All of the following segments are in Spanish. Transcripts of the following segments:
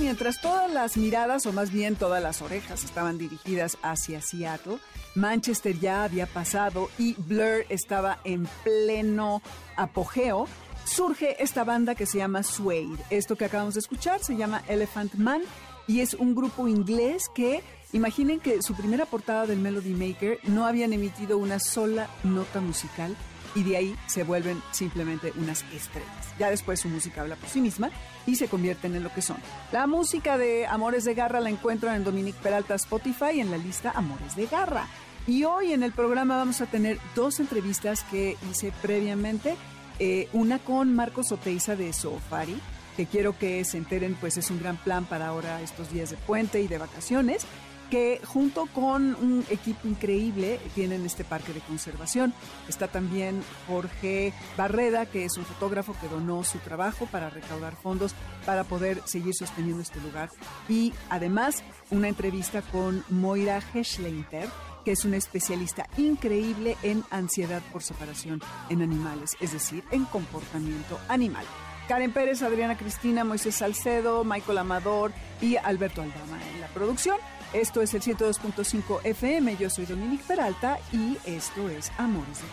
Mientras todas las miradas, o más bien todas las orejas, estaban dirigidas hacia Seattle, Manchester ya había pasado y Blur estaba en pleno apogeo, surge esta banda que se llama Suede. Esto que acabamos de escuchar se llama Elephant Man y es un grupo inglés que, imaginen que su primera portada del Melody Maker no habían emitido una sola nota musical y de ahí se vuelven simplemente unas estrellas. Ya después su música habla por sí misma y se convierten en lo que son. La música de Amores de Garra la encuentran en Dominique Peralta Spotify en la lista Amores de Garra. Y hoy en el programa vamos a tener dos entrevistas que hice previamente. Eh, una con Marcos Oteiza de Sofari, que quiero que se enteren, pues es un gran plan para ahora estos días de puente y de vacaciones que junto con un equipo increíble tienen este parque de conservación. Está también Jorge Barreda, que es un fotógrafo que donó su trabajo para recaudar fondos para poder seguir sosteniendo este lugar. Y además una entrevista con Moira Heschleinter, que es una especialista increíble en ansiedad por separación en animales, es decir, en comportamiento animal. Karen Pérez, Adriana Cristina, Moisés Salcedo, Michael Amador y Alberto Aldama en la producción. Esto es el 102.5 FM. Yo soy Dominique Peralta y esto es Amores de.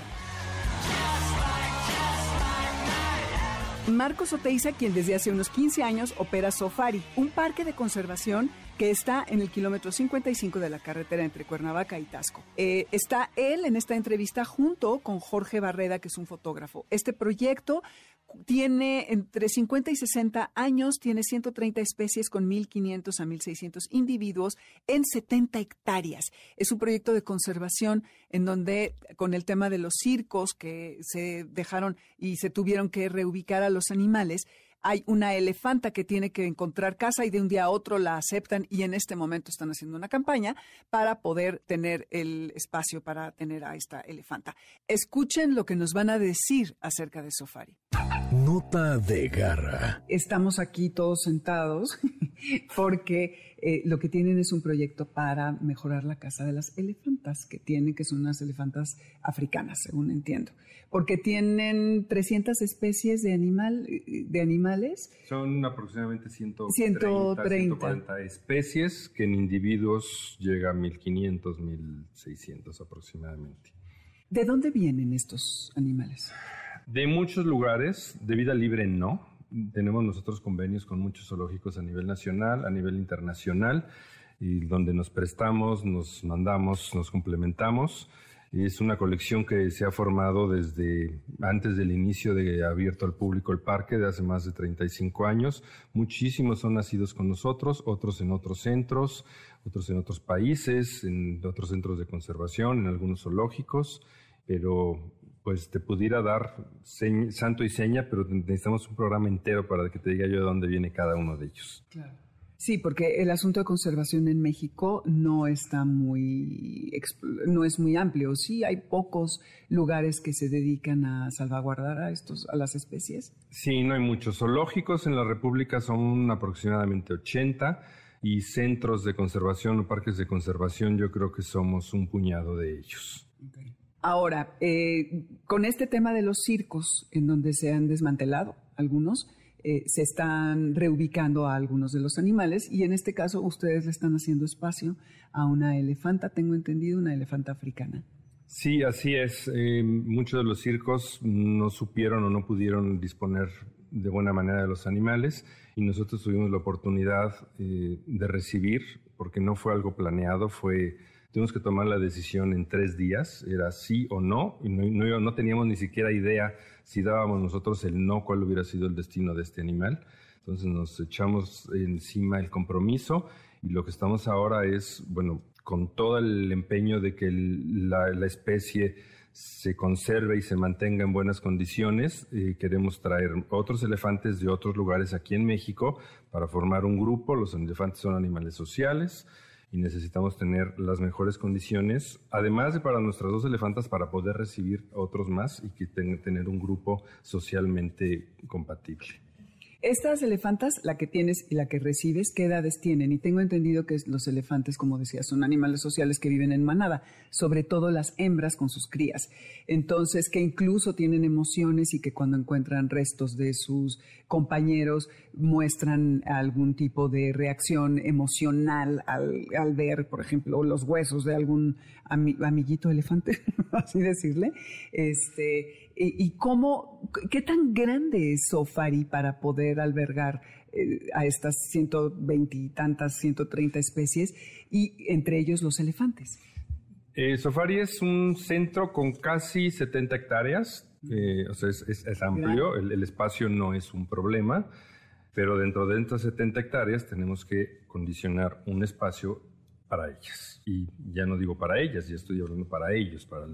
Marcos Oteiza, quien desde hace unos 15 años opera Sofari, un parque de conservación que está en el kilómetro 55 de la carretera entre Cuernavaca y Tasco. Eh, está él en esta entrevista junto con Jorge Barreda, que es un fotógrafo. Este proyecto tiene entre 50 y 60 años, tiene 130 especies con 1.500 a 1.600 individuos en 70 hectáreas. Es un proyecto de conservación en donde con el tema de los circos que se dejaron y se tuvieron que reubicar a los animales, hay una elefanta que tiene que encontrar casa y de un día a otro la aceptan y en este momento están haciendo una campaña para poder tener el espacio para tener a esta elefanta. Escuchen lo que nos van a decir acerca de Sofari. Nota de garra. Estamos aquí todos sentados porque eh, lo que tienen es un proyecto para mejorar la casa de las elefantas que tienen, que son unas elefantas africanas, según entiendo. Porque tienen 300 especies de, animal, de animales. Son aproximadamente 130, 130. 140 especies que en individuos llega a 1500, 1600 aproximadamente. ¿De dónde vienen estos animales? De muchos lugares, de vida libre no. Tenemos nosotros convenios con muchos zoológicos a nivel nacional, a nivel internacional, y donde nos prestamos, nos mandamos, nos complementamos. Es una colección que se ha formado desde antes del inicio de abierto al público el parque, de hace más de 35 años. Muchísimos son nacidos con nosotros, otros en otros centros, otros en otros países, en otros centros de conservación, en algunos zoológicos, pero pues te pudiera dar santo y seña, pero necesitamos un programa entero para que te diga yo de dónde viene cada uno de ellos. Claro. Sí, porque el asunto de conservación en México no está muy, no es muy amplio. Sí, hay pocos lugares que se dedican a salvaguardar a estos, a las especies. Sí, no hay muchos. Zoológicos en la República son aproximadamente 80 y centros de conservación o parques de conservación yo creo que somos un puñado de ellos. Ahora, eh, con este tema de los circos, en donde se han desmantelado algunos, eh, se están reubicando a algunos de los animales y en este caso ustedes le están haciendo espacio a una elefanta, tengo entendido, una elefanta africana. Sí, así es. Eh, muchos de los circos no supieron o no pudieron disponer de buena manera de los animales y nosotros tuvimos la oportunidad de recibir, porque no fue algo planeado, fue tuvimos que tomar la decisión en tres días, era sí o no, y no, no, no teníamos ni siquiera idea si dábamos nosotros el no, cuál hubiera sido el destino de este animal. Entonces nos echamos encima el compromiso y lo que estamos ahora es, bueno, con todo el empeño de que el- la, la especie se conserve y se mantenga en buenas condiciones. Eh, queremos traer otros elefantes de otros lugares aquí en México para formar un grupo. Los elefantes son animales sociales y necesitamos tener las mejores condiciones, además de para nuestras dos elefantas, para poder recibir otros más y que tener un grupo socialmente compatible. Estas elefantas, la que tienes y la que recibes, ¿qué edades tienen? Y tengo entendido que los elefantes, como decía, son animales sociales que viven en manada, sobre todo las hembras con sus crías. Entonces, que incluso tienen emociones y que cuando encuentran restos de sus compañeros muestran algún tipo de reacción emocional al, ver, por ejemplo, los huesos de algún amiguito elefante, así decirle. Este, y, cómo, qué tan grande es Sofari para poder albergar eh, a estas 120 y tantas, 130 especies y entre ellos los elefantes. Eh, Sofari es un centro con casi 70 hectáreas, eh, o sea, es, amplio, el, espacio no es un problema, pero dentro de estas 70 hectáreas tenemos que condicionar un espacio para ellas. Y ya no digo para ellas, ya estoy hablando para ellos, para,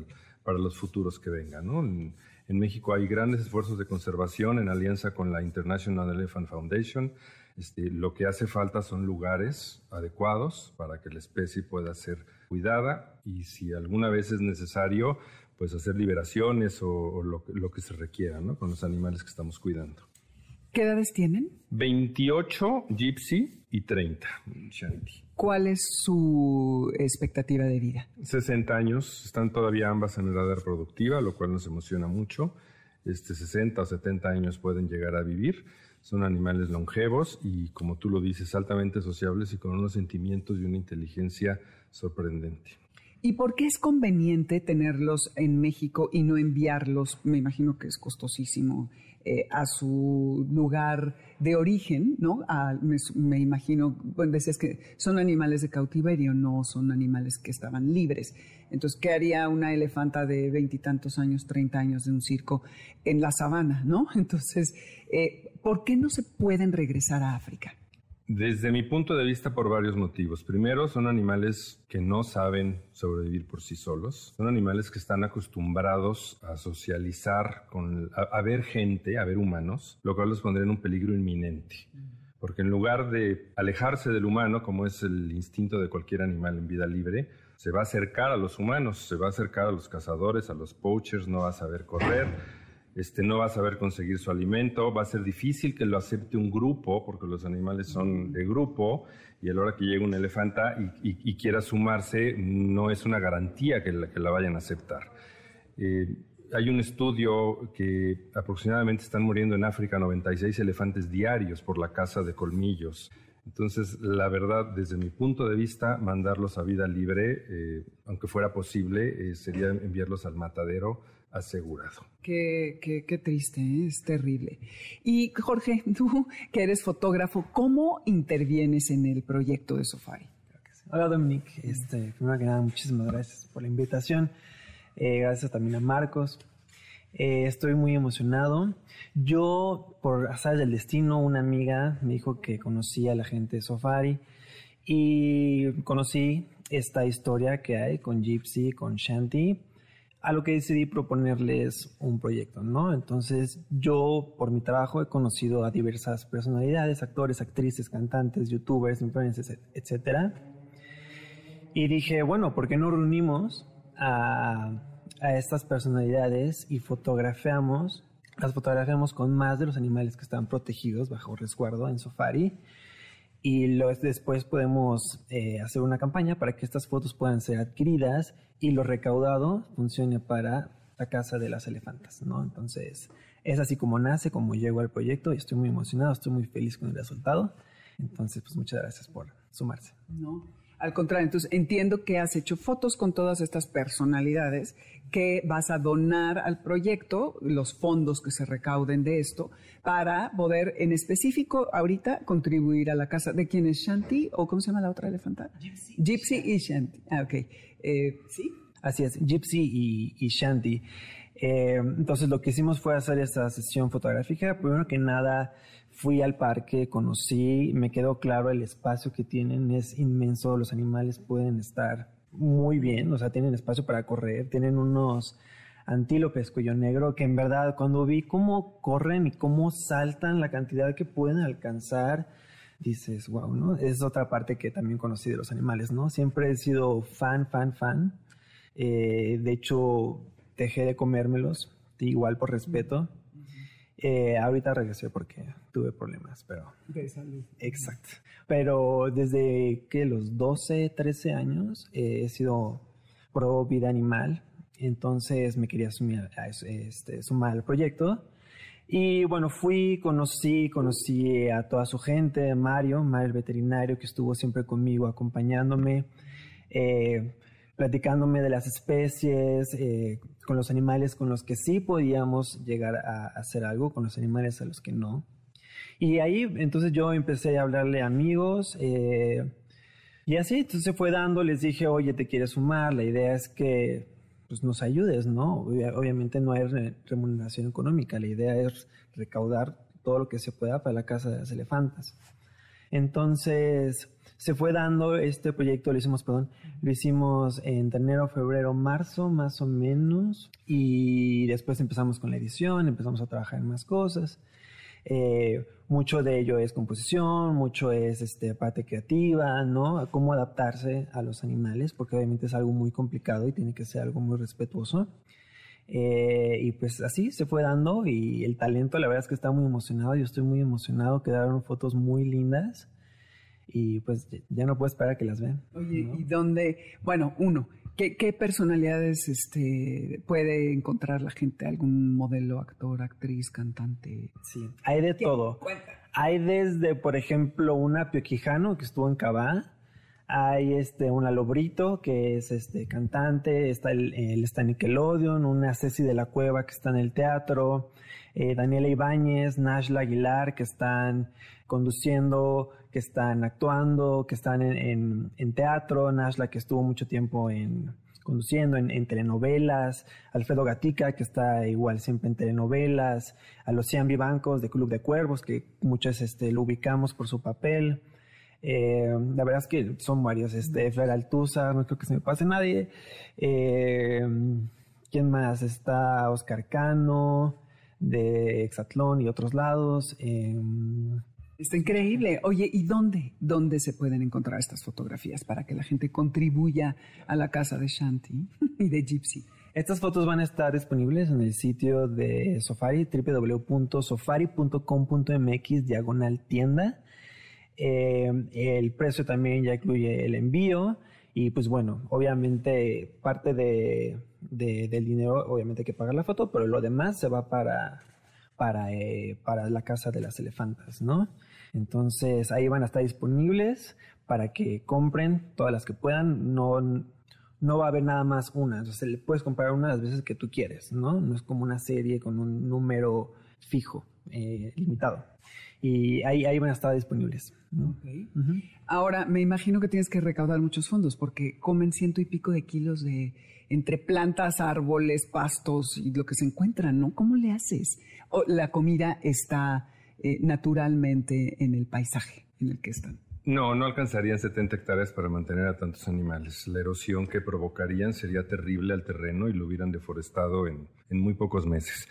para los futuros que vengan. ¿no? En México hay grandes esfuerzos de conservación en alianza con la International Elephant Foundation. Este, lo que hace falta son lugares adecuados para que la especie pueda ser cuidada y si alguna vez es necesario, pues hacer liberaciones o, lo, lo, que se requiera ¿no? con los animales que estamos cuidando. ¿Qué edades tienen? 28 Gypsy y 30 Shanti. ¿Cuál es su expectativa de vida? 60 años, están todavía ambas en edad reproductiva, lo cual nos emociona mucho. Este 60 o 70 años pueden llegar a vivir. Son animales longevos y, como tú lo dices, altamente sociables y con unos sentimientos y una inteligencia sorprendente. ¿Y por qué es conveniente tenerlos en México y no enviarlos? Me imagino que es costosísimo eh, a su lugar de origen, ¿no? me, imagino, bueno, decías que son animales de cautiverio, no son animales que estaban libres. Entonces, ¿qué haría una elefanta de veintitantos años, treinta años de un circo en la sabana, ¿no? Entonces, eh, ¿por qué no se pueden regresar a África? Desde mi punto de vista, por varios motivos. Primero, son animales que no saben sobrevivir por sí solos. Son animales que están acostumbrados a socializar, con, a, ver gente, a ver humanos, lo cual los pondría en un peligro inminente. Porque en lugar de alejarse del humano, como es el instinto de cualquier animal en vida libre, se va a acercar a los humanos, se va a acercar a los cazadores, a los poachers, no va a saber correr este, no va a saber conseguir su alimento, va a ser difícil que lo acepte un grupo, porque los animales son de grupo, y a la hora que llega un elefanta y, quiera sumarse, no es una garantía que la, vayan a aceptar. Eh, hay un estudio que aproximadamente están muriendo en África 96 elefantes diarios por la caza de colmillos. Entonces, la verdad, desde mi punto de vista, mandarlos a vida libre, eh, aunque fuera posible, eh, sería enviarlos al matadero asegurado. Qué, qué, triste, ¿eh? es terrible. Y Jorge, tú que eres fotógrafo, ¿cómo intervienes en el proyecto de Sofari? Hola Dominique, este, primero que nada muchísimas gracias por la invitación, eh, gracias también a Marcos. Eh, estoy muy emocionado. Yo, por azar del destino, una amiga me dijo que conocía a la gente de Sofari y conocí esta historia que hay con Gypsy, con Shanti a lo que decidí proponerles un proyecto, ¿no? Entonces, yo por mi trabajo he conocido a diversas personalidades, actores, actrices, cantantes, youtubers, influencers, etcétera. Y dije, bueno, ¿por qué no reunimos a, estas personalidades y fotografiamos, las fotografiamos con más de los animales que están protegidos bajo resguardo en Safari? Y después podemos eh, hacer una campaña para que estas fotos puedan ser adquiridas y lo recaudado funcione para la casa de las elefantas, ¿no? Entonces, es así como nace, como llego al proyecto y estoy muy emocionado, estoy muy feliz con el resultado. Entonces, pues muchas gracias por sumarse. No, al contrario, entonces entiendo que has hecho fotos con todas estas personalidades que vas a donar al proyecto, los fondos que se recauden de esto, para poder en específico ahorita contribuir a la casa de quién es Shanti o cómo se llama la otra elefanta? Gypsy. Gypsy y Shanti. Ah, ok. Eh, ¿Sí? Así es, Gypsy y, Shanti. Eh, entonces lo que hicimos fue hacer esta sesión fotográfica. Primero que nada, fui al parque, conocí, me quedó claro el espacio que tienen, es inmenso, los animales pueden estar muy bien, o sea, tienen espacio para correr, tienen unos antílopes cuello negro, que en verdad cuando vi cómo corren y cómo saltan, la cantidad que pueden alcanzar, dices, wow, ¿no? Es otra parte que también conocí de los animales, ¿no? Siempre he sido fan, fan, fan. Eh, de hecho, dejé de comérmelos, igual por respeto. Eh, ahorita regresé porque tuve problemas, pero... De salud. Exacto. Pero desde que los 12, 13 años eh, he sido pro vida animal, entonces me quería sumar, este, sumar al proyecto. Y bueno, fui, conocí, conocí a toda su gente, Mario, Mario el veterinario que estuvo siempre conmigo acompañándome. Eh, platicándome de las especies, eh, con los animales con los que sí podíamos llegar a hacer algo, con los animales a los que no. Y ahí entonces yo empecé a hablarle a amigos eh, y así, entonces se fue dando, les dije, oye, te quieres sumar, la idea es que pues, nos ayudes, ¿no? Obviamente no hay remuneración económica, la idea es recaudar todo lo que se pueda para la Casa de las Elefantas. Entonces, se fue dando este proyecto, lo hicimos, perdón, lo hicimos en enero, febrero, marzo, más o menos, y después empezamos con la edición, empezamos a trabajar en más cosas. Eh, mucho de ello es composición, mucho es este, parte creativa, ¿no? Cómo adaptarse a los animales, porque obviamente es algo muy complicado y tiene que ser algo muy respetuoso. Eh, y pues así se fue dando y el talento, la verdad es que está muy emocionado, yo estoy muy emocionado, quedaron fotos muy lindas y pues ya no puedo esperar a que las vean. Oye, ¿y dónde? Bueno, uno, ¿qué, ¿qué, personalidades este, puede encontrar la gente? ¿Algún modelo, actor, actriz, cantante? Sí, hay de todo. Hay desde, por ejemplo, una Pio Quijano que estuvo en Cabá. Hay este, una Lobrito, que es este, cantante. Está el, el está Nickelodeon. Una Ceci de la Cueva, que está en el teatro. Eh, Daniela Ibáñez, Nashla Aguilar, que están conduciendo, que están actuando, que están en, teatro, Nashla que estuvo mucho tiempo en conduciendo en, telenovelas, Alfredo Gatica que está igual siempre en telenovelas, a los Cian Vivancos de Club de Cuervos que muchos este, lo ubicamos por su papel. Eh, la verdad es que son varios, este, Fer Altuza, no creo que se me pase nadie. Eh, ¿Quién más? Está Oscar Cano, de Exatlón y otros lados. Eh, Está increíble. Oye, ¿y dónde? ¿Dónde se pueden encontrar estas fotografías para que la gente contribuya a la casa de Shanti y de Gypsy? Estas fotos van a estar disponibles en el sitio de Sofari, www.sofari.com.mx, diagonal tienda. Eh, el precio también ya incluye el envío y pues bueno, obviamente parte de, del dinero, obviamente hay que pagar la foto, pero lo demás se va para, para, eh, para la casa de las elefantas, ¿no? Entonces ahí van a estar disponibles para que compren todas las que puedan. No, no va a haber nada más una. Entonces le puedes comprar una las veces que tú quieres, ¿no? No es como una serie con un número fijo, eh, limitado. Y ahí, ahí van a estar disponibles. Ahora, me imagino que tienes que recaudar muchos fondos porque comen ciento y pico de kilos de entre plantas, árboles, pastos y lo que se encuentran, ¿no? ¿Cómo le haces? ¿O la comida está eh, naturalmente en el paisaje en el que están. No, no alcanzarían 70 hectáreas para mantener a tantos animales. La erosión que provocarían sería terrible al terreno y lo hubieran deforestado en, muy pocos meses.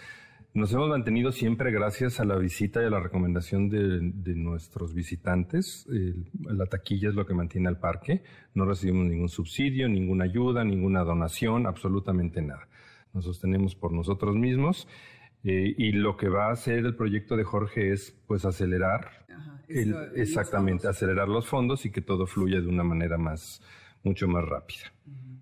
Nos hemos mantenido siempre gracias a la visita y a la recomendación de, nuestros visitantes. la taquilla es lo que mantiene al parque. No recibimos ningún subsidio, ninguna ayuda, ninguna donación, absolutamente nada. Nos sostenemos por nosotros mismos eh, y lo que va a hacer el proyecto de Jorge es pues acelerar, exactamente, acelerar los fondos y que todo fluya de una manera más, mucho más rápida.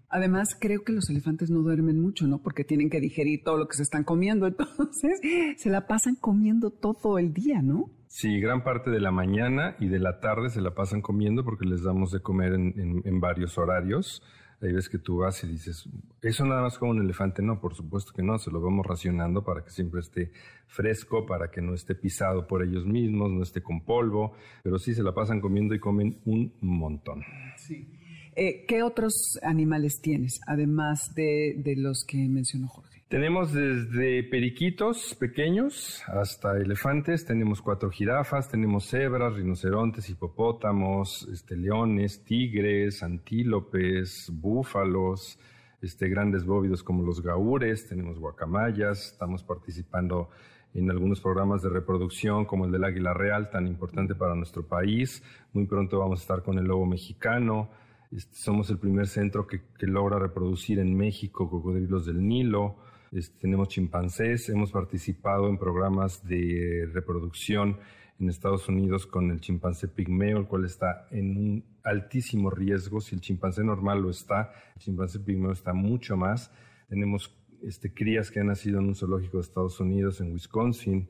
Además, creo que los elefantes no duermen mucho, ¿no? Porque tienen que digerir todo lo que se están comiendo. Entonces, se la pasan comiendo todo el día, ¿no? Sí, gran parte de la mañana y de la tarde se la pasan comiendo porque les damos de comer en varios horarios. Ahí ves que tú vas y dices, eso nada más como un elefante, no, por supuesto que no, se lo vamos racionando para que siempre esté fresco, para que no esté pisado por ellos mismos, no esté con polvo, pero sí se la pasan comiendo y comen un montón. Sí. Eh, ¿Qué otros animales tienes, además de, de los que mencionó Jorge? Tenemos desde periquitos pequeños hasta elefantes, tenemos cuatro jirafas, tenemos cebras, rinocerontes, hipopótamos, este, leones, tigres, antílopes, búfalos, este, grandes bóvidos como los gaures, tenemos guacamayas, estamos participando en algunos programas de reproducción como el del águila real, tan importante para nuestro país. Muy pronto vamos a estar con el lobo mexicano. Este, somos el primer centro que, logra reproducir en México cocodrilos del Nilo. Este, tenemos chimpancés, hemos participado en programas de reproducción en Estados Unidos con el chimpancé pigmeo, el cual está en un altísimo riesgo. Si el chimpancé normal lo está, el chimpancé pigmeo está mucho más. Tenemos este, crías que han nacido en un zoológico de Estados Unidos, en Wisconsin.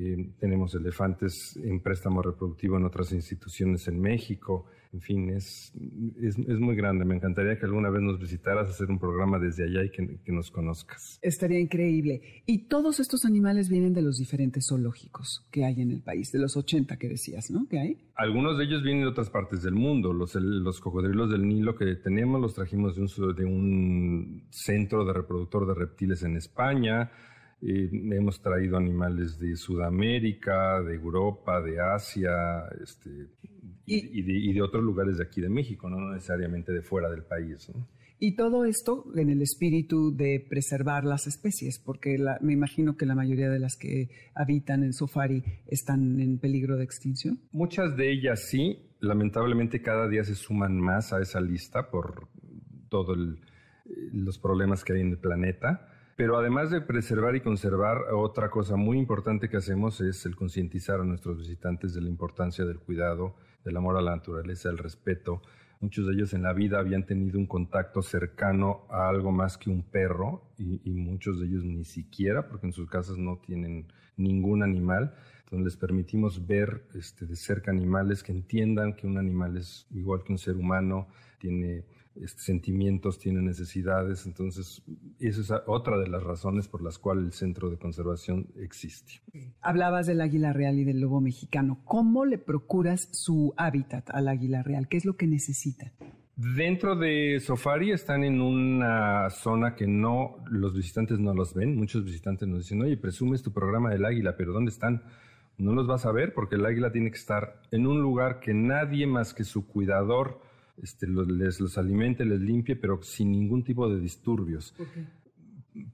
Eh, tenemos elefantes en préstamo reproductivo en otras instituciones en México. En fin, es, es, muy grande. Me encantaría que alguna vez nos visitaras, hacer un programa desde allá y que, que, nos conozcas. Estaría increíble. Y todos estos animales vienen de los diferentes zoológicos que hay en el país, de los 80 que decías, ¿no? ¿Qué hay? Algunos de ellos vienen de otras partes del mundo. Los, los cocodrilos del Nilo que tenemos los trajimos de un, de un centro de reproductor de reptiles en España. Eh, hemos traído animales de Sudamérica, de Europa, de Asia, este, y, de, otros lugares de aquí de México, no necesariamente de fuera del país. Y todo esto en el espíritu de preservar las especies, porque me imagino que la mayoría de las que habitan en Sofari están en peligro de extinción. Muchas de ellas sí, lamentablemente cada día se suman más a esa lista por todos los problemas que hay en el planeta. Pero además de preservar y conservar, otra cosa muy importante que hacemos es el concientizar a nuestros visitantes de la importancia del cuidado, del amor a la naturaleza, el respeto. Muchos de ellos en la vida habían tenido un contacto cercano a algo más que un perro y, muchos de ellos ni siquiera, porque en sus casas no tienen ningún animal. Entonces les permitimos ver este, de cerca animales que entiendan que un animal es igual que un ser humano, tiene este, sentimientos, tiene necesidades. Entonces, esa es otra de las razones por las cuales el centro de conservación existe. Hablabas del águila real y del lobo mexicano. ¿Cómo le procuras su hábitat al águila real? ¿Qué es lo que necesita? Dentro de Safari están en una zona que no los visitantes no los ven. Muchos visitantes nos dicen, oye, presumes tu programa del águila, pero ¿dónde están? No los vas a ver porque el águila tiene que estar en un lugar que nadie más que su cuidador este, los, les los alimente, les limpie, pero sin ningún tipo de disturbios.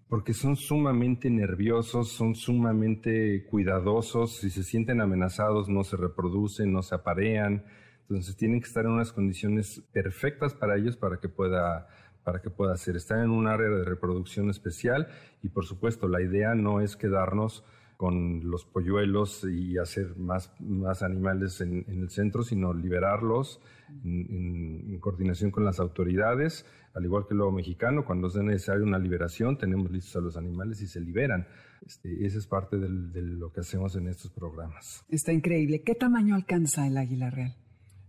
Porque son sumamente nerviosos, son sumamente cuidadosos, si se sienten amenazados no se reproducen, no se aparean, entonces tienen que estar en unas condiciones perfectas para ellos para que pueda para que pueda hacer. Están en un área de reproducción especial y por supuesto la idea no es quedarnos con los polluelos y hacer más, más animales en, el centro, sino liberarlos en, coordinación con las autoridades, al igual que lo mexicano, cuando es necesaria una liberación, tenemos listos a los animales y se liberan. Este, esa es parte de lo que hacemos en estos programas. Está increíble. ¿Qué tamaño alcanza el águila real?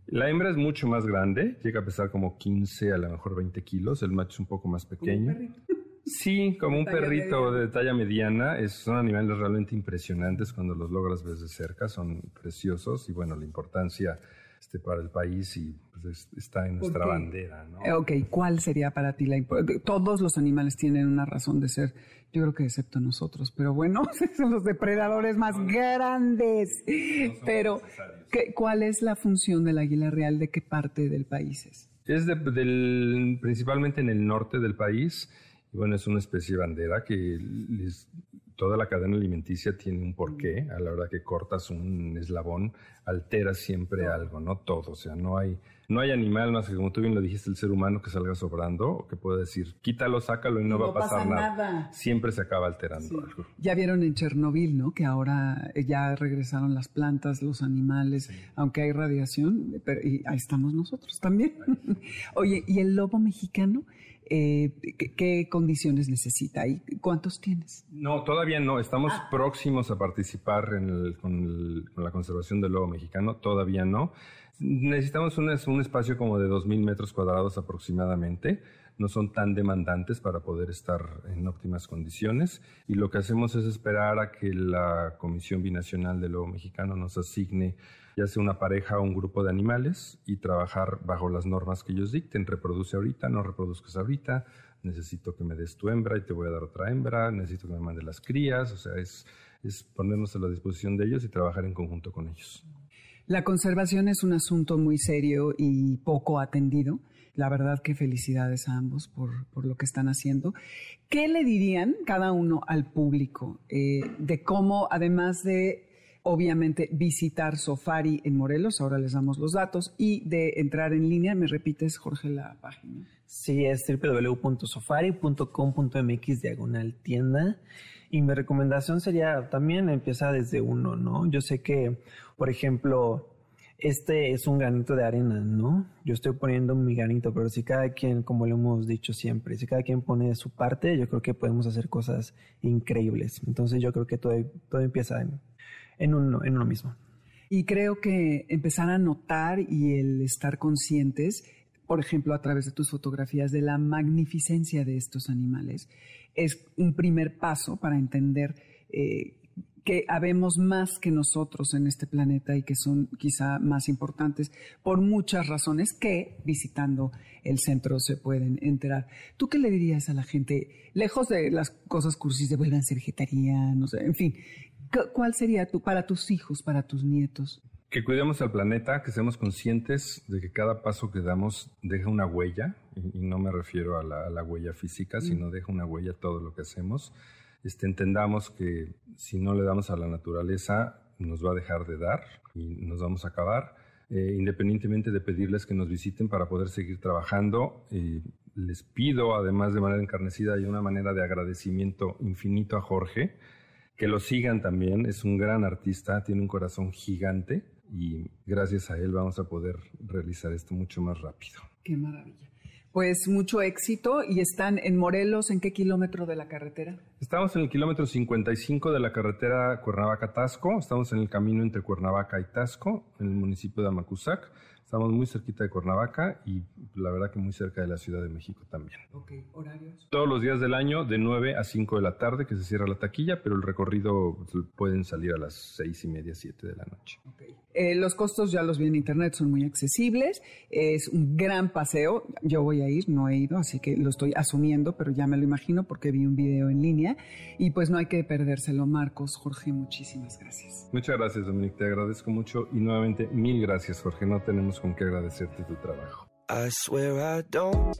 La hembra es mucho más grande, llega a pesar como 15, a lo mejor 20 kilos, el macho es un poco más pequeño. Sí, como un perrito de talla mediana. Es, son animales realmente impresionantes cuando los logras ver de cerca. Son preciosos y bueno, la importancia este, para el país y pues, está en nuestra bandera. ¿no? Eh, ok, ¿cuál sería para ti la importancia? Todos los animales tienen una razón de ser, yo creo que excepto nosotros, pero bueno, son los depredadores más grandes. pero, ¿qué, ¿cuál es la función del águila real? ¿De qué parte del país es? Es del, principalmente en el norte del país bueno, es una especie de bandera que toda la cadena alimenticia tiene un porqué. A la hora que cortas un eslabón, altera siempre algo, ¿no? Todo. O sea, no hay, no hay animal más que, como tú bien lo dijiste, el ser humano que salga sobrando o que pueda decir, quítalo, sácalo y no, va a pasar nada. Siempre se acaba alterando algo. Ya vieron en Chernobyl, ¿no? Que ahora ya regresaron las plantas, los animales, aunque hay radiación, pero y ahí estamos nosotros también. Oye, ¿y el lobo mexicano? Eh, ¿qué, condiciones necesita y cuántos tienes? No, todavía no. Estamos ah. próximos a participar en con, la conservación del lobo mexicano. Todavía no. Necesitamos un, un espacio como de 2.000 metros cuadrados aproximadamente. No son tan demandantes para poder estar en óptimas condiciones. Y lo que hacemos es esperar a que la Comisión Binacional del Lobo Mexicano nos asigne ya sea una pareja o un grupo de animales y trabajar bajo las normas que ellos dicten. Reproduce ahorita, no reproduzcas ahorita, necesito que me des tu hembra y te voy a dar otra hembra, necesito que me mande las crías, o sea, es, es ponernos a la disposición de ellos y trabajar en conjunto con ellos. La conservación es un asunto muy serio y poco atendido La verdad que felicidades a ambos por, por lo que están haciendo. ¿Qué le dirían cada uno al público eh, de cómo, además de obviamente visitar Sofari en Morelos, ahora les damos los datos, y de entrar en línea, me repites, Jorge, la página. Sí, es www.sofari.com.mx diagonal tienda. Y mi recomendación sería también empieza desde uno, ¿no? Yo sé que, por ejemplo, este es un granito de arena, ¿no? Yo estoy poniendo mi granito, pero si cada quien, como lo hemos dicho siempre, si cada quien pone su parte, yo creo que podemos hacer cosas increíbles. Entonces yo creo que todo, todo empieza en, en, uno, mismo. Y creo que empezar a notar y el estar conscientes, por ejemplo, a través de tus fotografías, de la magnificencia de estos animales, es un primer paso para entender eh, que habemos más que nosotros en este planeta y que son quizá más importantes por muchas razones que visitando el centro se pueden enterar. ¿Tú qué le dirías a la gente, lejos de las cosas cursis de vuelvan vegetarianos, en fin, cuál sería tu, para tus hijos, para tus nietos? Que cuidemos al planeta, que seamos conscientes de que cada paso que damos deja una huella, y, no me refiero a la, huella física, mm. sino deja una huella todo lo que hacemos este, entendamos que si no le damos a la naturaleza, nos va a dejar de dar y nos vamos a acabar. Eh, independientemente de pedirles que nos visiten para poder seguir trabajando, eh, les pido, además de manera encarnecida y una manera de agradecimiento infinito a Jorge, que lo sigan también. Es un gran artista, tiene un corazón gigante y gracias a él vamos a poder realizar esto mucho más rápido. Qué maravilla. Pues mucho éxito y están en Morelos, ¿en qué kilómetro de la carretera? Estamos en el kilómetro 55 de la carretera Cuernavaca-Tasco, estamos en el camino entre Cuernavaca y Tasco, en el municipio de Amacuzac. Estamos muy cerquita de Cuernavaca y la verdad que muy cerca de la Ciudad de México también. Ok, horarios. Todos los días del año de 9 a 5 de la tarde que se cierra la taquilla, pero el recorrido pueden salir a las 6 y media, 7 de la noche. Okay. Eh, los costos ya los vi en internet, son muy accesibles. Es un gran paseo. Yo voy a ir, no he ido, así que lo estoy asumiendo, pero ya me lo imagino porque vi un video en línea. Y pues no hay que perdérselo, Marcos. Jorge, muchísimas gracias. Muchas gracias, Dominique. Te agradezco mucho y nuevamente mil gracias, Jorge. No tenemos con qué agradecerte tu trabajo. I swear I don't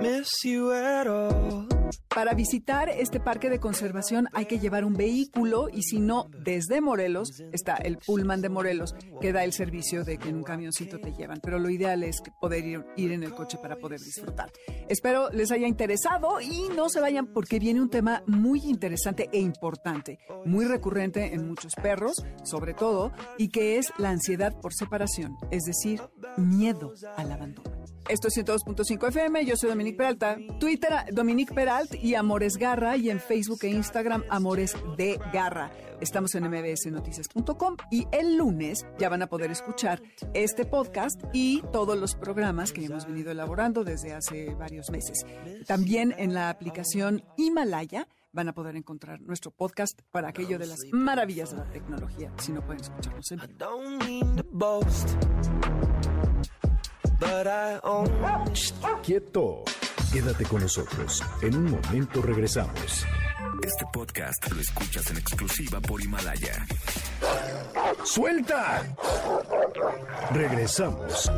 miss you at all. Para visitar este parque de conservación hay que llevar un vehículo y si no, desde Morelos está el Pullman de Morelos que da el servicio de que en un camioncito te llevan. Pero lo ideal es poder ir, ir en el coche para poder disfrutar. Espero les haya interesado y no se vayan porque viene un tema muy interesante e importante, muy recurrente en muchos perros, sobre todo, y que es la ansiedad por separación, es decir, miedo al abandono. Esto es 102.5 FM, yo soy Dominique Peralta, Twitter Dominique Y Amores Garra y en Facebook e Instagram Amores de Garra. Estamos en mbsnoticias.com y el lunes ya van a poder escuchar este podcast y todos los programas que hemos venido elaborando desde hace varios meses. También en la aplicación Himalaya van a poder encontrar nuestro podcast para aquello de las maravillas de la tecnología, si no pueden escucharnos en vivo. Quieto. Quédate con nosotros. En un momento regresamos. Este podcast lo escuchas en exclusiva por Himalaya. ¡Suelta! Regresamos.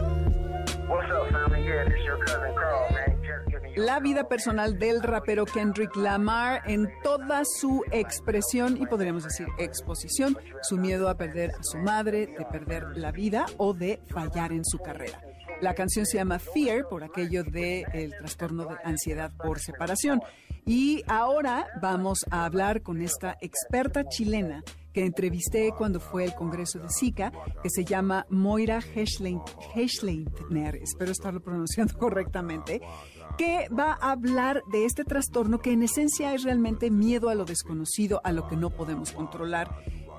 La vida personal del rapero Kendrick Lamar en toda su expresión y podríamos decir exposición, su miedo a perder a su madre, de perder la vida o de fallar en su carrera. La canción se llama Fear por aquello del el trastorno de ansiedad por separación. Y ahora vamos a hablar con esta experta chilena que entrevisté cuando fue el Congreso de Zika, que se llama Moira Heschleitner, espero estarlo pronunciando correctamente, que va a hablar de este trastorno que en esencia es realmente miedo a lo desconocido, a lo que no podemos controlar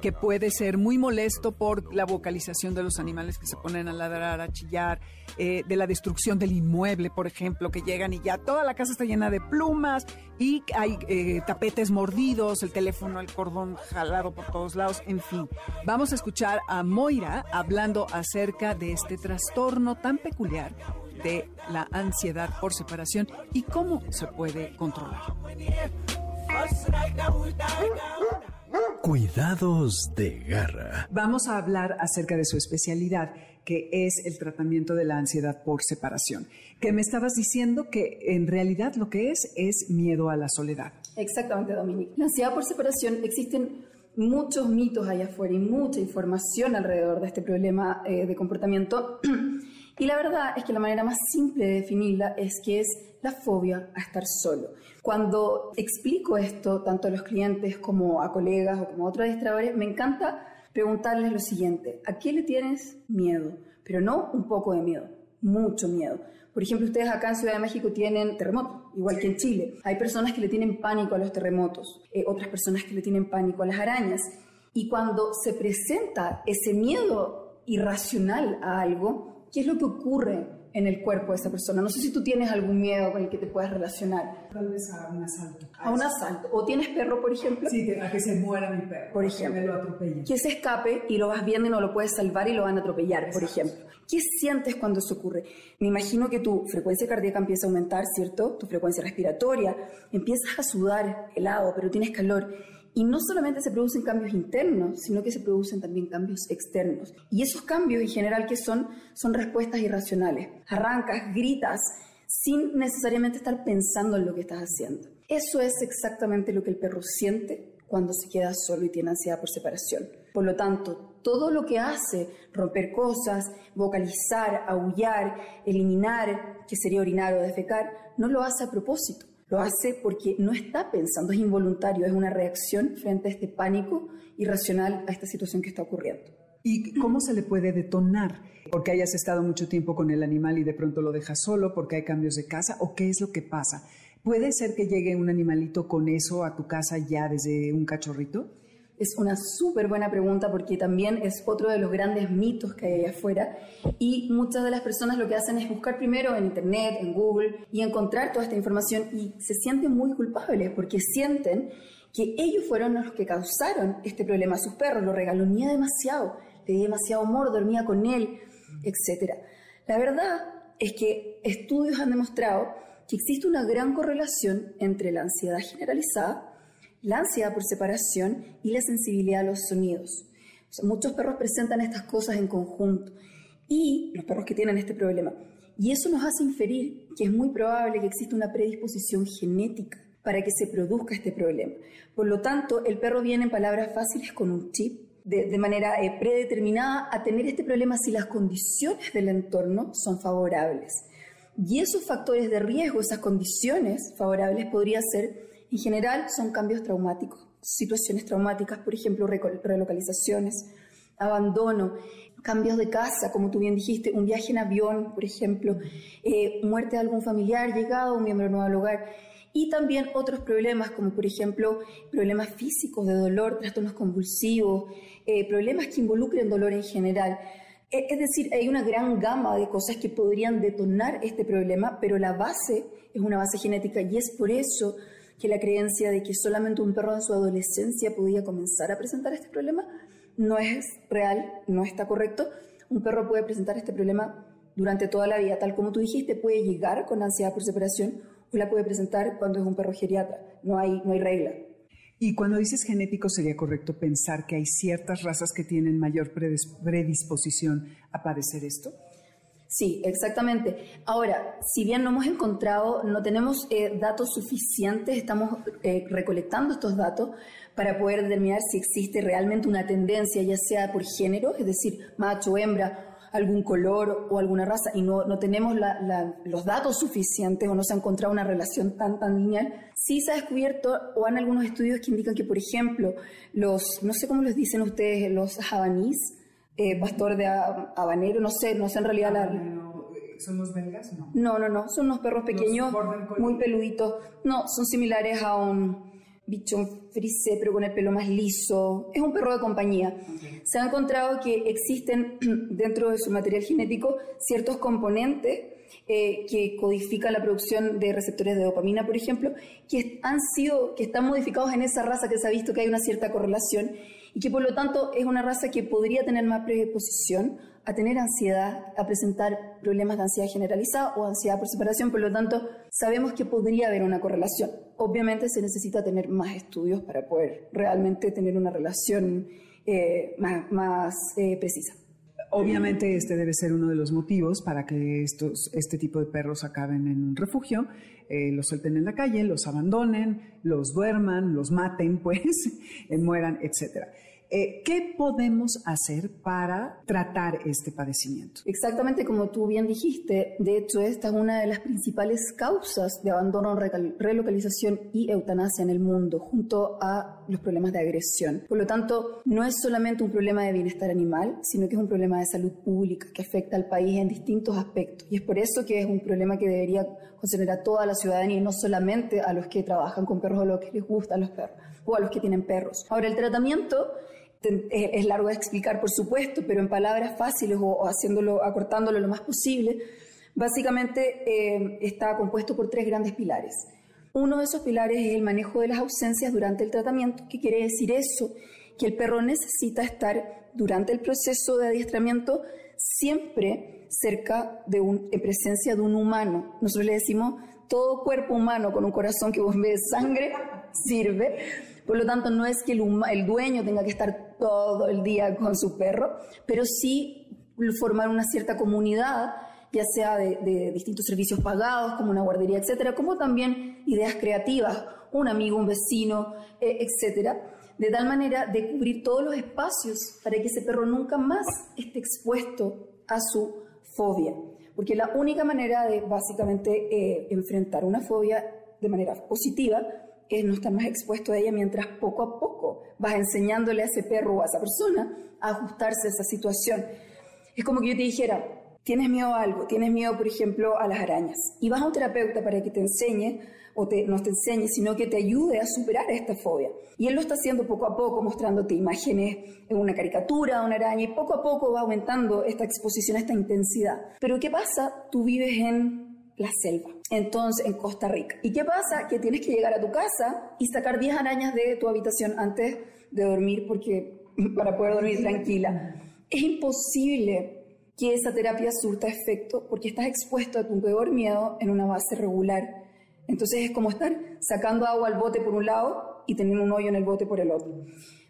que puede ser muy molesto por la vocalización de los animales que se ponen a ladrar, a chillar, eh, de la destrucción del inmueble, por ejemplo, que llegan y ya toda la casa está llena de plumas y hay eh, tapetes mordidos, el teléfono, el cordón jalado por todos lados, en fin. Vamos a escuchar a Moira hablando acerca de este trastorno tan peculiar de la ansiedad por separación y cómo se puede controlar. Cuidados de garra. Vamos a hablar acerca de su especialidad, que es el tratamiento de la ansiedad por separación. Que me estabas diciendo que en realidad lo que es es miedo a la soledad. Exactamente, Dominique. La ansiedad por separación existen muchos mitos allá afuera y mucha información alrededor de este problema eh, de comportamiento. y la verdad es que la manera más simple de definirla es que es la fobia a estar solo. Cuando explico esto, tanto a los clientes como a colegas o como a otros distraidores, me encanta preguntarles lo siguiente, ¿a qué le tienes miedo? Pero no un poco de miedo, mucho miedo. Por ejemplo, ustedes acá en Ciudad de México tienen terremotos, igual que en Chile. Hay personas que le tienen pánico a los terremotos, eh, otras personas que le tienen pánico a las arañas. Y cuando se presenta ese miedo irracional a algo, ¿qué es lo que ocurre en el cuerpo de esa persona. No sé si tú tienes algún miedo con el que te puedas relacionar. Tal vez a un asalto. A, un asalto. ¿O tienes perro, por ejemplo? Sí, a que se muera mi perro. Por ejemplo. Que lo atropelle. Que se escape y lo vas viendo y no lo puedes salvar y lo van a atropellar, por ejemplo. ¿Qué sientes cuando eso ocurre? Me imagino que tu frecuencia cardíaca empieza a aumentar, ¿cierto? Tu frecuencia respiratoria. Empiezas a sudar helado, pero tienes calor. Y no solamente se producen cambios internos, sino que se producen también cambios externos. Y esos cambios en general que son, son respuestas irracionales. Arrancas, gritas, sin necesariamente estar pensando en lo que estás haciendo. Eso es exactamente lo que el perro siente cuando se queda solo y tiene ansiedad por separación. Por lo tanto, todo lo que hace, romper cosas, vocalizar, aullar, eliminar, que sería orinar o defecar, no lo hace a propósito lo hace porque no está pensando, es involuntario, es una reacción frente a este pánico irracional a esta situación que está ocurriendo. ¿Y cómo se le puede detonar? Porque hayas estado mucho tiempo con el animal y de pronto lo dejas solo porque hay cambios de casa o qué es lo que pasa. ¿Puede ser que llegue un animalito con eso a tu casa ya desde un cachorrito? Es una súper buena pregunta porque también es otro de los grandes mitos que hay allá afuera y muchas de las personas lo que hacen es buscar primero en internet, en Google y encontrar toda esta información y se sienten muy culpables porque sienten que ellos fueron los que causaron este problema a sus perros, lo regalonía demasiado, le di demasiado amor, dormía con él, etc. La verdad es que estudios han demostrado que existe una gran correlación entre la ansiedad generalizada la ansiedad por separación y la sensibilidad a los sonidos. muchos perros presentan estas cosas en conjunto y los perros que tienen este problema. Y eso nos hace inferir que es muy probable que exista una predisposición genética para que se produzca este problema. Por lo tanto, el perro viene en palabras fáciles con un chip de, manera eh, predeterminada a tener este problema si las condiciones del entorno son favorables. Y esos factores de riesgo, esas condiciones favorables, podría ser en general son cambios traumáticos, situaciones traumáticas, por ejemplo, relocalizaciones, abandono, cambios de casa, como tú bien dijiste, un viaje en avión, por ejemplo, eh, muerte de algún familiar, llegado un miembro nuevo al hogar, y también otros problemas, como por ejemplo problemas físicos de dolor, trastornos convulsivos, eh, problemas que involucren dolor en general. E, es decir, hay una gran gama de cosas que podrían detonar este problema, pero la base es una base genética y es por eso que la creencia de que solamente un perro en su adolescencia podía comenzar a presentar este problema no es real, no está correcto. Un perro puede presentar este problema durante toda la vida, tal como tú dijiste, puede llegar con ansiedad por separación o la puede presentar cuando es un perro geriatra. No hay, no hay regla. Y cuando dices genético, sería correcto pensar que hay ciertas razas que tienen mayor predisposición a padecer esto. Sí, exactamente. Ahora, si bien no hemos encontrado, no tenemos eh, datos suficientes, estamos eh, recolectando estos datos para poder determinar si existe realmente una tendencia, ya sea por género, es decir, macho, hembra, algún color o alguna raza, y no, no tenemos los datos suficientes o no se ha encontrado una relación tan, tan lineal, sí se ha descubierto o han algunos estudios que indican que, por ejemplo, los, no sé cómo les dicen ustedes, los javanís, eh, pastor de habanero, no sé, no sé en realidad la... ¿Son los belgas? No. No, no, no, son unos perros pequeños, muy peluditos. No, son similares a un bichón frisé, pero con el pelo más liso. Es un perro de compañía. Se ha encontrado que existen dentro de su material genético ciertos componentes eh, que codifican la producción de receptores de dopamina, por ejemplo, que han sido, que están modificados en esa raza que se ha visto que hay una cierta correlación y que por lo tanto es una raza que podría tener más predisposición a tener ansiedad, a presentar problemas de ansiedad generalizada o ansiedad por separación, por lo tanto sabemos que podría haber una correlación. obviamente se necesita tener más estudios para poder realmente tener una relación eh, más, eh, precisa. Obviamente este debe ser uno de los motivos para que estos, este tipo de perros acaben en un refugio, eh, los suelten en la calle, los abandonen, los duerman, los maten, pues, mueran, etcétera. Eh, ¿Qué podemos hacer para tratar este padecimiento? Exactamente como tú bien dijiste, de hecho esta es una de las principales causas de abandono, relocalización y eutanasia en el mundo, junto a los problemas de agresión. Por lo tanto, no es solamente un problema de bienestar animal, sino que es un problema de salud pública que afecta al país en distintos aspectos. Y es por eso que es un problema que debería concerner a toda la ciudadanía y no solamente a los que trabajan con perros o a los que les gustan los perros o a los que tienen perros. Ahora, el tratamiento es largo de explicar, por supuesto, pero en palabras fáciles o, haciéndolo, acortándolo lo más posible, básicamente eh, está compuesto por tres grandes pilares. Uno de esos pilares es el manejo de las ausencias durante el tratamiento. ¿Qué quiere decir eso? Que el perro necesita estar durante el proceso de adiestramiento siempre cerca de un, en presencia de un humano. Nosotros le decimos, todo cuerpo humano con un corazón que bombee sangre sirve por lo tanto, no es que el, dueño tenga que estar todo el día con su perro, pero sí formar una cierta comunidad, ya sea de, distintos servicios pagados, como una guardería, etcétera, como también ideas creativas, un amigo, un vecino, eh, etcétera, de tal manera de cubrir todos los espacios para que ese perro nunca más esté expuesto a su fobia. Porque la única manera de básicamente eh, enfrentar una fobia de manera positiva es no estar más expuesto a ella mientras poco a poco vas enseñándole a ese perro o a esa persona a ajustarse a esa situación. Es como que yo te dijera, tienes miedo a algo, tienes miedo, por ejemplo, a las arañas, y vas a un terapeuta para que te enseñe, o no te enseñe, sino que te ayude a superar esta fobia. Y él lo está haciendo poco a poco, mostrándote imágenes en una caricatura una araña, y poco a poco va aumentando esta exposición, esta intensidad. Pero ¿qué pasa? Tú vives en la selva, entonces en Costa Rica. ¿Y qué pasa? Que tienes que llegar a tu casa y sacar 10 arañas de tu habitación antes de dormir porque para poder dormir tranquila. Es imposible que esa terapia surta efecto porque estás expuesto a tu peor miedo en una base regular. Entonces es como estar sacando agua al bote por un lado y teniendo un hoyo en el bote por el otro.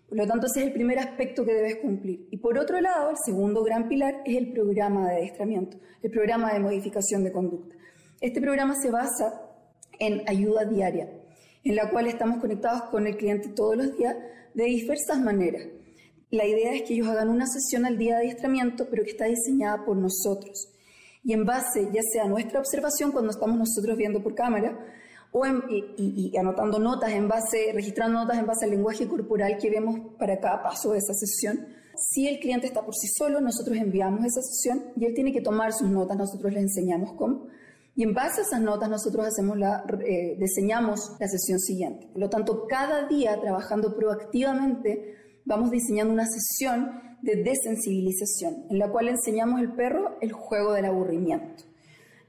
Por lo tanto, ese es el primer aspecto que debes cumplir. Y por otro lado, el segundo gran pilar es el programa de adiestramiento, el programa de modificación de conducta. Este programa se basa en ayuda diaria, en la cual estamos conectados con el cliente todos los días de diversas maneras. La idea es que ellos hagan una sesión al día de adiestramiento, pero que está diseñada por nosotros. Y en base, ya sea a nuestra observación cuando estamos nosotros viendo por cámara, o y, anotando notas en base, registrando notas en base al lenguaje corporal que vemos para cada paso de esa sesión. Si el cliente está por sí solo, nosotros enviamos esa sesión y él tiene que tomar sus notas, nosotros le enseñamos cómo. Y en base a esas notas nosotros eh, diseñamos la sesión siguiente. Por lo tanto, cada día trabajando proactivamente vamos diseñando una sesión de desensibilización en la cual enseñamos al perro el juego del aburrimiento,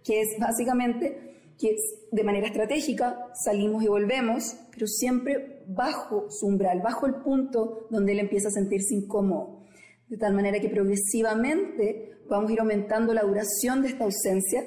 que es básicamente que de manera estratégica salimos y volvemos, pero siempre bajo su umbral, bajo el punto donde él empieza a sentirse incómodo. De tal manera que progresivamente vamos a ir aumentando la duración de esta ausencia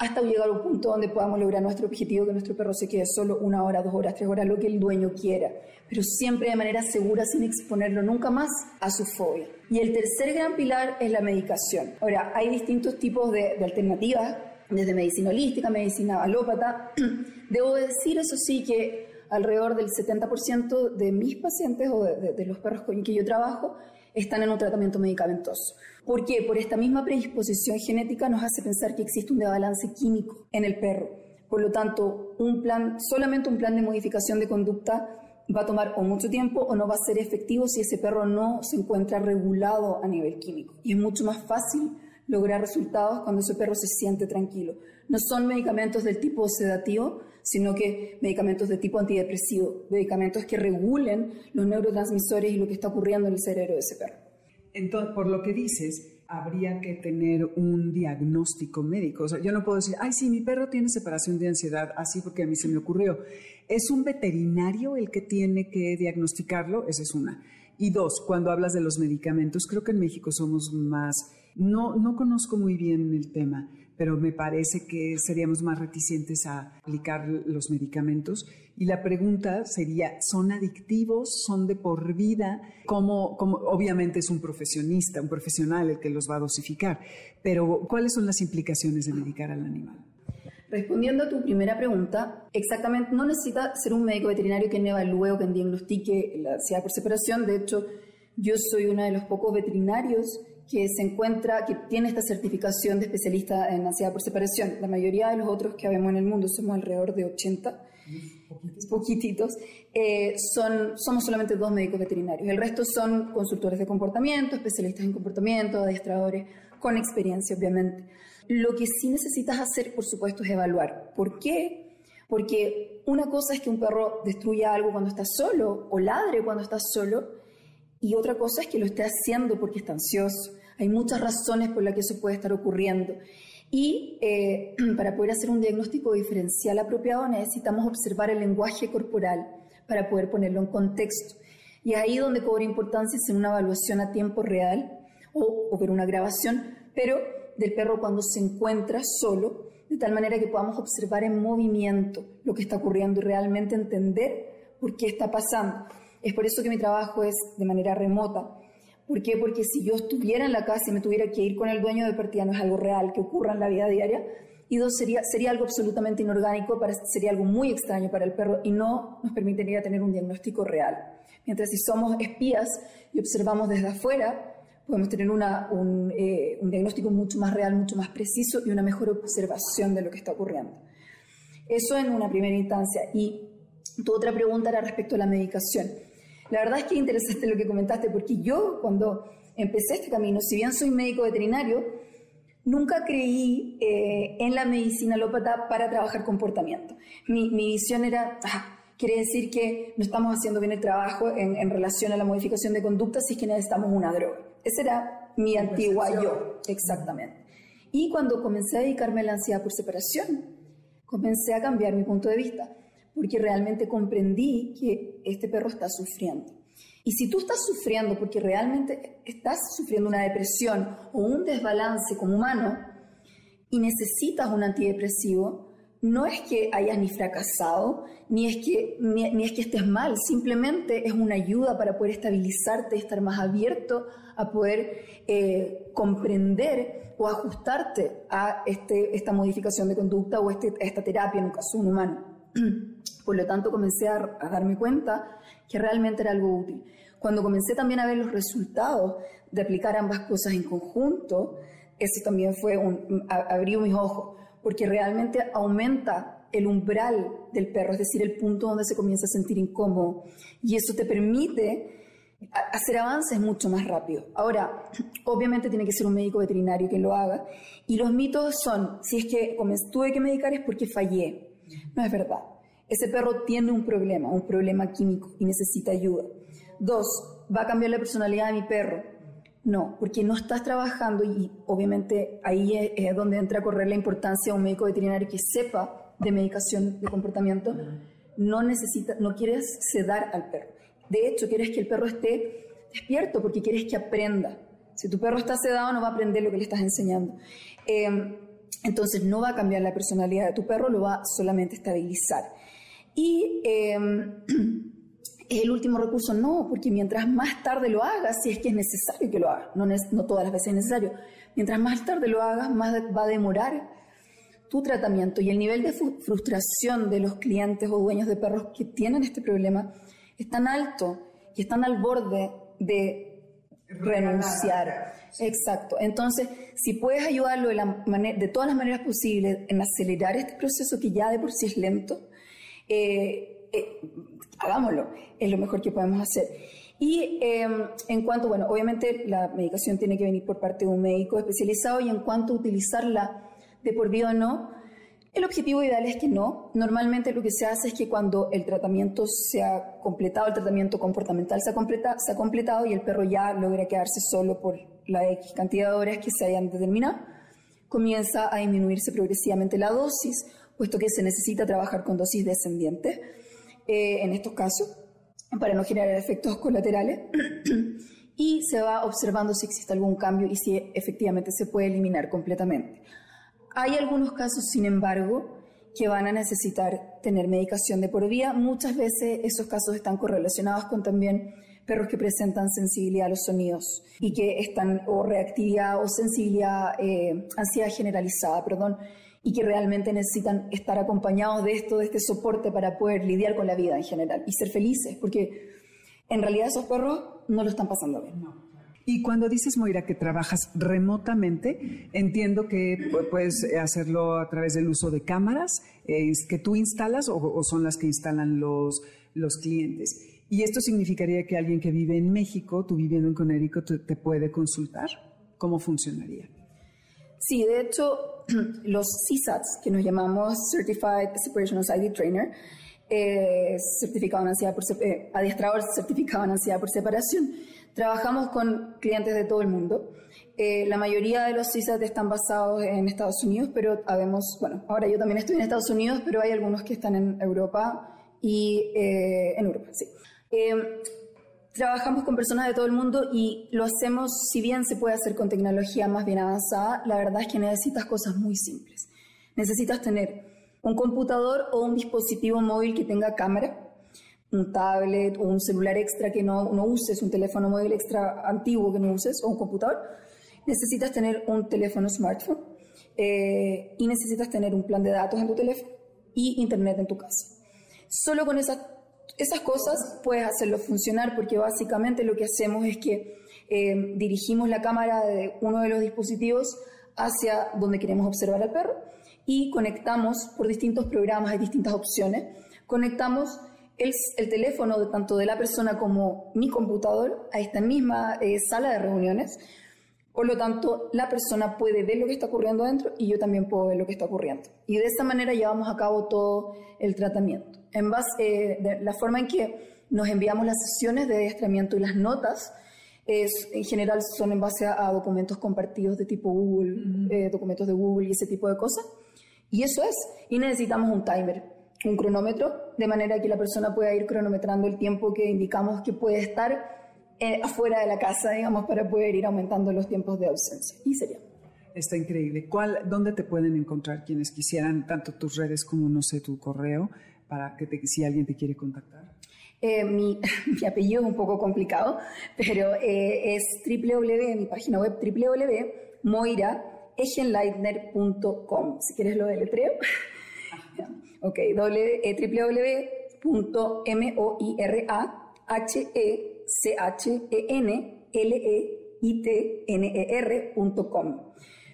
hasta llegar a un punto donde podamos lograr nuestro objetivo, que nuestro perro se quede solo una hora, dos horas, tres horas, lo que el dueño quiera, pero siempre de manera segura, sin exponerlo nunca más a su fobia. Y el tercer gran pilar es la medicación. Ahora, hay distintos tipos de, alternativas, desde medicina holística, medicina alópata. Debo decir, eso sí, que alrededor del 70% de mis pacientes o de, de los perros con que yo trabajo están en un tratamiento medicamentoso. ¿Por qué? Por esta misma predisposición genética nos hace pensar que existe un desbalance químico en el perro. Por lo tanto, un plan, solamente un plan de modificación de conducta va a tomar o mucho tiempo o no va a ser efectivo si ese perro no se encuentra regulado a nivel químico. Y es mucho más fácil lograr resultados cuando ese perro se siente tranquilo. No son medicamentos del tipo sedativo, sino que medicamentos de tipo antidepresivo, medicamentos que regulen los neurotransmisores y lo que está ocurriendo en el cerebro de ese perro. Entonces, por lo que dices, habría que tener un diagnóstico médico. O sea, yo no puedo decir, ay, sí, mi perro tiene separación de ansiedad, así porque a mí se me ocurrió. ¿Es un veterinario el que tiene que diagnosticarlo? Esa es una. Y dos, cuando hablas de los medicamentos, creo que en México somos más, no, no conozco muy bien el tema, pero me parece que seríamos más reticentes a aplicar los medicamentos. Y la pregunta sería, ¿son adictivos? ¿Son de por vida? Como, como obviamente es un profesionista, un profesional el que los va a dosificar, pero ¿cuáles son las implicaciones de medicar al animal? Respondiendo a tu primera pregunta, exactamente no necesita ser un médico veterinario que evalúe o que diagnostique la ansiedad por separación. De hecho, yo soy uno de los pocos veterinarios que se encuentra, que tiene esta certificación de especialista en ansiedad por separación. La mayoría de los otros que vemos en el mundo, somos alrededor de 80, poquititos, eh, son, somos solamente dos médicos veterinarios. El resto son consultores de comportamiento, especialistas en comportamiento, adiestradores, con experiencia, obviamente. Lo que sí necesitas hacer, por supuesto, es evaluar. ¿Por qué? Porque una cosa es que un perro destruya algo cuando está solo o ladre cuando está solo, y otra cosa es que lo esté haciendo porque está ansioso hay muchas razones por las que eso puede estar ocurriendo. Y eh, para poder hacer un diagnóstico diferencial apropiado necesitamos observar el lenguaje corporal para poder ponerlo en contexto. Y ahí donde cobra importancia es en una evaluación a tiempo real o, o ver una grabación, pero del perro cuando se encuentra solo, de tal manera que podamos observar en movimiento lo que está ocurriendo y realmente entender por qué está pasando. Es por eso que mi trabajo es de manera remota, ¿Por qué? Porque si yo estuviera en la casa y me tuviera que ir con el dueño de partida, no es algo real que ocurra en la vida diaria. Y dos, sería, sería algo absolutamente inorgánico, para, sería algo muy extraño para el perro y no nos permitiría tener un diagnóstico real. Mientras si somos espías y observamos desde afuera, podemos tener una, un, eh, un diagnóstico mucho más real, mucho más preciso y una mejor observación de lo que está ocurriendo. Eso en una primera instancia. Y tu otra pregunta era respecto a la medicación. La verdad es que es interesante lo que comentaste, porque yo cuando empecé este camino, si bien soy médico veterinario, nunca creí eh, en la medicina alópata para trabajar comportamiento. Mi, visión era, ah, quiere decir que no estamos haciendo bien el trabajo en, relación a la modificación de conducta si es que necesitamos una droga. Esa era mi antigua yo, exactamente. Y cuando comencé a dedicarme a la ansiedad por separación, comencé a cambiar mi punto de vista porque realmente comprendí que este perro está sufriendo. Y si tú estás sufriendo porque realmente estás sufriendo una depresión o un desbalance como humano y necesitas un antidepresivo, no es que hayas ni fracasado, ni es que, ni, es que estés mal, simplemente es una ayuda para poder estabilizarte, estar más abierto a poder eh, comprender o ajustarte a este, esta modificación de conducta o este, esta terapia en un caso un humano. Por lo tanto, comencé a, darme cuenta que realmente era algo útil. Cuando comencé también a ver los resultados de aplicar ambas cosas en conjunto, eso también fue un, abrió mis ojos, porque realmente aumenta el umbral del perro, es decir, el punto donde se comienza a sentir incómodo. Y eso te permite hacer avances mucho más rápido. Ahora, obviamente tiene que ser un médico veterinario quien lo haga. Y los mitos son, si es que tuve que medicar es porque fallé. No es verdad. Ese perro tiene un problema, un problema químico y necesita ayuda. Dos, ¿va a cambiar la personalidad de mi perro? No, porque no estás trabajando y obviamente ahí es, donde entra a correr la importancia de un médico veterinario que sepa de medicación de comportamiento. No necesita, no quieres sedar al perro. De hecho, quieres que el perro esté despierto porque quieres que aprenda. Si tu perro está sedado, no va a aprender lo que le estás enseñando. Eh, entonces no va a cambiar la personalidad de tu perro, lo va solamente a estabilizar. Y es el último recurso, no, porque mientras más tarde lo hagas, si es que es necesario que lo hagas, no, no todas las veces es necesario, mientras más tarde lo hagas, más va a demorar tu tratamiento y el nivel de frustración de los clientes o dueños de perros que tienen este problema es tan alto y están al borde de renunciar. Exacto. Entonces, si puedes ayudarlo de, la de todas las maneras posibles en acelerar este proceso que ya de por sí es lento, eh, eh, hagámoslo. Es lo mejor que podemos hacer. Y em, en cuanto, bueno, obviamente la medicación tiene que venir por parte de un médico especializado y en cuanto a utilizarla de por vida o no, el objetivo ideal es que no. Normalmente lo que se hace es que cuando el tratamiento se ha completado, el tratamiento comportamental se ha, se ha completado y el perro ya logra quedarse solo por la X cantidad de horas que se hayan determinado, comienza a disminuirse progresivamente la dosis, puesto que se necesita trabajar con dosis descendientes eh, en estos casos para no generar efectos colaterales y se va observando si existe algún cambio y si efectivamente se puede eliminar completamente. Hay algunos casos, sin embargo, que van a necesitar tener medicación de por vida. Muchas veces esos casos están correlacionados con también perros que presentan sensibilidad a los sonidos y que están o reactividad o sensibilidad, eh, ansiedad generalizada, perdón, y que realmente necesitan estar acompañados de esto, de este soporte para poder lidiar con la vida en general y ser felices, porque en realidad esos perros no lo están pasando bien. Y cuando dices, Moira, que trabajas remotamente, entiendo que puedes hacerlo a través del uso de cámaras eh, que tú instalas o, son las que instalan los, los clientes. ¿Y esto significaría que alguien que vive en México, tú viviendo en Connecticut, te, te puede consultar? ¿Cómo funcionaría? Sí, de hecho, los CSATs, que nos llamamos Certified Separation Anxiety Trainer, eh, certificado en ansiedad por, eh, adiestrador certificado en ansiedad por separación, Trabajamos con clientes de todo el mundo. Eh, la mayoría de los CISAT están basados en Estados Unidos, pero habemos, bueno, ahora yo también estoy en Estados Unidos, pero hay algunos que están en Europa y eh, en Europa, sí. Eh, trabajamos con personas de todo el mundo y lo hacemos, si bien se puede hacer con tecnología más bien avanzada, la verdad es que necesitas cosas muy simples. Necesitas tener un computador o un dispositivo móvil que tenga cámara, un tablet o un celular extra que no, no uses, un teléfono móvil extra antiguo que no uses o un computador, necesitas tener un teléfono smartphone eh, y necesitas tener un plan de datos en tu teléfono y internet en tu casa. Solo con esas, esas cosas puedes hacerlo funcionar porque básicamente lo que hacemos es que eh, dirigimos la cámara de uno de los dispositivos hacia donde queremos observar al perro y conectamos por distintos programas, hay distintas opciones, conectamos el, teléfono de, tanto de la persona como mi computador a esta misma eh, sala de reuniones. Por lo tanto, la persona puede ver lo que está ocurriendo dentro y yo también puedo ver lo que está ocurriendo. Y de esa manera llevamos a cabo todo el tratamiento. En base, eh, de la forma en que nos enviamos las sesiones de adiestramiento y las notas, es, en general son en base a, documentos compartidos de tipo Google, eh, documentos de Google y ese tipo de cosas. Y eso es. Y necesitamos un timer un cronómetro, de manera que la persona pueda ir cronometrando el tiempo que indicamos que puede estar eh, afuera de la casa, digamos, para poder ir aumentando los tiempos de ausencia. Y sería. Está increíble. ¿Cuál, ¿Dónde te pueden encontrar quienes quisieran, tanto tus redes como, no sé, tu correo, para que te, si alguien te quiere contactar? Eh, mi, mi, apellido es un poco complicado, pero eh, es www, mi página web www.moira.echenleitner.com. Si quieres lo deletreo. Ok, www.moira.h-e-c-h-e-n-l-e-i-t-n-e-r.com.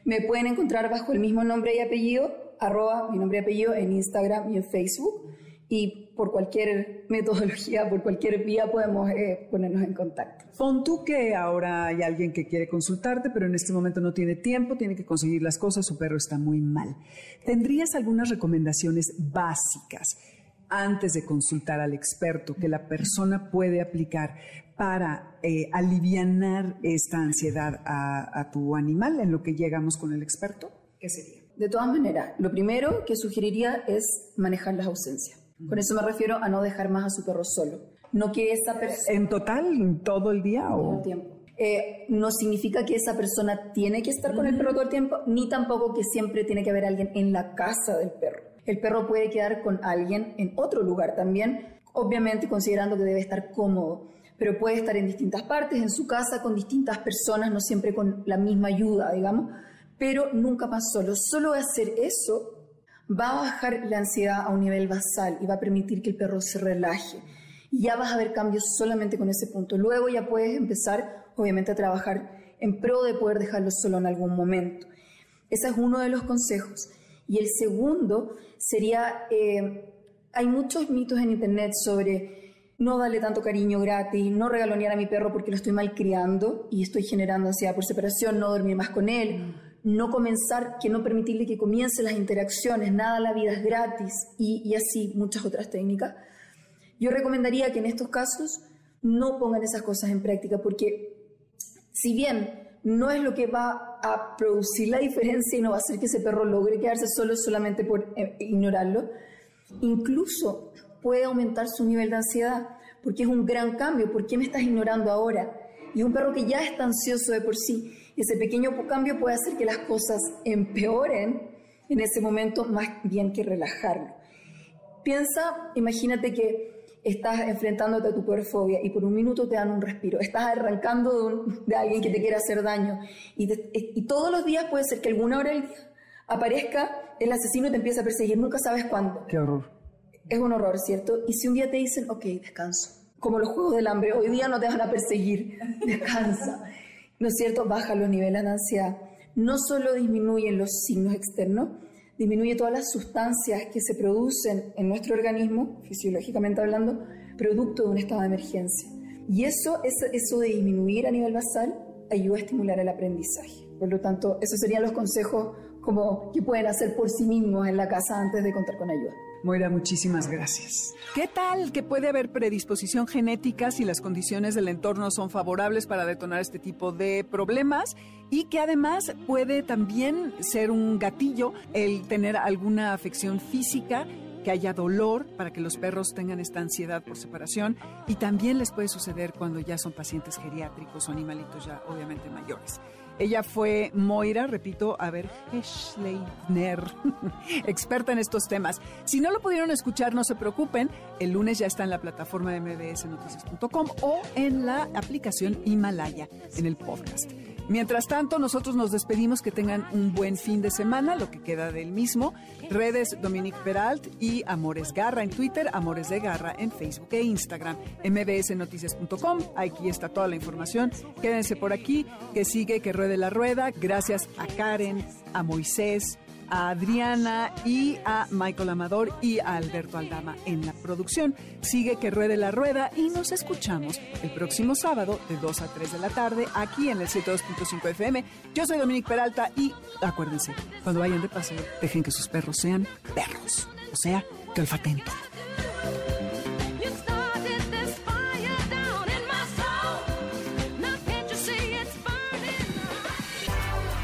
Me pueden encontrar bajo el mismo nombre y apellido, arroba mi nombre y apellido en Instagram y en Facebook y por cualquier metodología, por cualquier vía podemos eh, ponernos en contacto. Pon tú que ahora hay alguien que quiere consultarte, pero en este momento no tiene tiempo, tiene que conseguir las cosas, su perro está muy mal. ¿Tendrías algunas recomendaciones básicas antes de consultar al experto que la persona puede aplicar para eh, aliviar esta ansiedad a, a tu animal en lo que llegamos con el experto? ¿Qué sería? De todas maneras, lo primero que sugeriría es manejar las ausencias con eso me refiero a no dejar más a su perro solo. No que esa persona... ¿En total, todo el día? Todo el tiempo. Eh, no significa que esa persona tiene que estar con el perro todo el tiempo, ni tampoco que siempre tiene que haber alguien en la casa del perro. El perro puede quedar con alguien en otro lugar también, obviamente considerando que debe estar cómodo, pero puede estar en distintas partes, en su casa, con distintas personas, no siempre con la misma ayuda, digamos, pero nunca más solo. Solo hacer eso va a bajar la ansiedad a un nivel basal y va a permitir que el perro se relaje. Y ya vas a ver cambios solamente con ese punto. Luego ya puedes empezar, obviamente, a trabajar en pro de poder dejarlo solo en algún momento. Ese es uno de los consejos. Y el segundo sería, eh, hay muchos mitos en Internet sobre no darle tanto cariño gratis, no regalonear a mi perro porque lo estoy malcriando y estoy generando ansiedad por separación, no dormir más con él, no comenzar, que no permitirle que comience las interacciones, nada, la vida es gratis y, así muchas otras técnicas. Yo recomendaría que en estos casos no pongan esas cosas en práctica porque si bien no es lo que va a producir la diferencia y no va a hacer que ese perro logre quedarse solo solamente por eh, ignorarlo, incluso puede aumentar su nivel de ansiedad porque es un gran cambio. ¿Por qué me estás ignorando ahora? Y un perro que ya está ansioso de por sí ese pequeño cambio puede hacer que las cosas empeoren en ese momento más bien que relajarlo. Piensa, imagínate que estás enfrentándote a tu peor fobia y por un minuto te dan un respiro, estás arrancando de, alguien que te quiere hacer daño y, y, todos los días puede ser que alguna hora del día aparezca el asesino y te empieza a perseguir, nunca sabes cuándo. Qué horror. Es un horror, ¿cierto? Y si un día te dicen, ok, descanso, como los juegos del hambre, hoy día no te van a perseguir, descansa, ¿no es cierto? Baja los niveles de ansiedad. No solo disminuyen los signos externos, disminuye todas las sustancias que se producen en nuestro organismo, fisiológicamente hablando, producto de un estado de emergencia. Y eso, eso de disminuir a nivel basal ayuda a estimular el aprendizaje. Por lo tanto, esos serían los consejos como que pueden hacer por sí mismos en la casa antes de contar con ayuda. Moira, muchísimas gracias. ¿Qué tal que puede haber predisposición genética si las condiciones del entorno son favorables para detonar este tipo de problemas? Y que además puede también ser un gatillo el tener alguna afección física que haya dolor para que los perros tengan esta ansiedad por separación y también les puede suceder cuando ya son pacientes geriátricos o animalitos ya obviamente mayores. Ella fue Moira, repito, a ver, Heschleitner, experta en estos temas. Si no lo pudieron escuchar, no se preocupen. El lunes ya está en la plataforma de mbsnoticias.com o en la aplicación Himalaya, en el podcast. Mientras tanto, nosotros nos despedimos, que tengan un buen fin de semana, lo que queda del mismo. Redes Dominique Peralt y Amores Garra en Twitter, Amores de Garra en Facebook e Instagram, mbsnoticias.com. Aquí está toda la información. Quédense por aquí, que sigue, que ruede la rueda. Gracias a Karen, a Moisés, a Adriana y a Michael Amador y a Alberto Aldama en la producción. Sigue que ruede la rueda y nos escuchamos el próximo sábado de 2 a 3 de la tarde aquí en el 102.5 FM. Yo soy Dominique Peralta y acuérdense, cuando vayan de paseo, dejen que sus perros sean perros, o sea, que olfaten